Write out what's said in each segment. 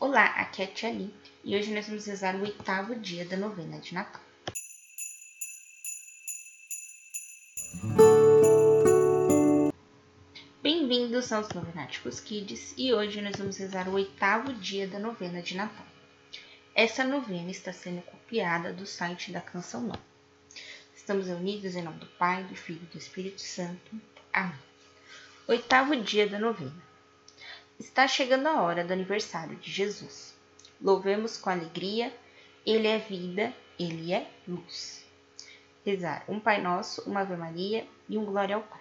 Olá, aqui é a Tia Li, e hoje nós vamos rezar o oitavo dia da novena de Natal. Bem-vindos aos Novenáticos Kids e hoje nós vamos rezar o oitavo dia da novena de Natal. Essa novena está sendo copiada do site da Canção Nova. Estamos unidos em nome do Pai, do Filho e do Espírito Santo. Amém. Oitavo dia da novena. Está chegando a hora do aniversário de Jesus. Louvemos com alegria, Ele é vida, Ele é luz. Rezar um Pai Nosso, uma Ave Maria e um Glória ao Pai.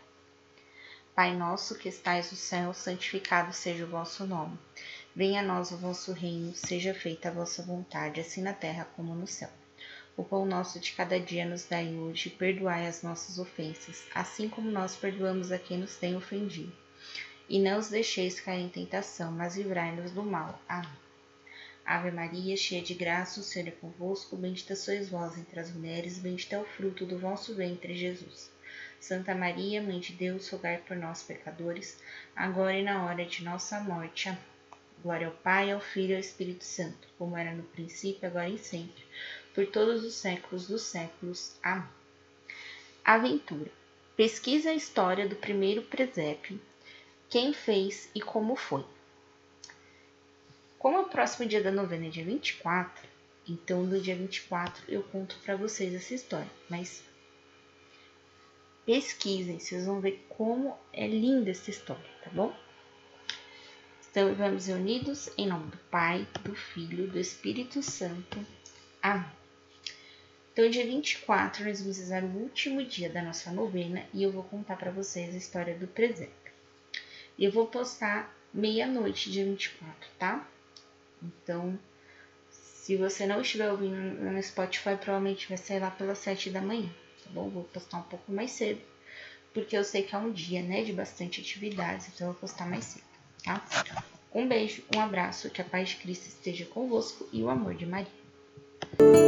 Pai nosso que estais no céu, santificado seja o vosso nome. Venha a nós o vosso reino, seja feita a vossa vontade, assim na terra como no céu. O pão nosso de cada dia nos dai hoje, perdoai as nossas ofensas, assim como nós perdoamos a quem nos tem ofendido e não os deixeis cair em tentação, mas livrai-nos do mal. Amém. Ave Maria, cheia de graça, o Senhor é convosco, bendita sois vós entre as mulheres, bendito é o fruto do vosso ventre, Jesus. Santa Maria, Mãe de Deus, rogai por nós, pecadores, agora e na hora de nossa morte. Amém. Glória ao Pai, ao Filho e ao Espírito Santo, como era no princípio, agora e sempre, por todos os séculos dos séculos. Amém. Aventura. Pesquisa a história do primeiro presépio quem fez e como foi. Como é o próximo dia da novena é dia 24, então no dia 24 eu conto para vocês essa história, mas pesquisem, vocês vão ver como é linda essa história, tá bom? Então vamos reunidos em nome do Pai, do Filho, do Espírito Santo. Amém. Então, dia 24, nós vamos rezar o último dia da nossa novena e eu vou contar para vocês a história do presépio. Eu vou postar meia-noite, dia 24, tá? Então, se você não estiver ouvindo no Spotify, provavelmente vai ser lá pelas 7 da manhã, tá bom? Vou postar um pouco mais cedo, porque eu sei que é um dia, né, de bastante atividades, então eu vou postar mais cedo, tá? Um beijo, um abraço, que a paz de Cristo esteja convosco e o amor de Maria.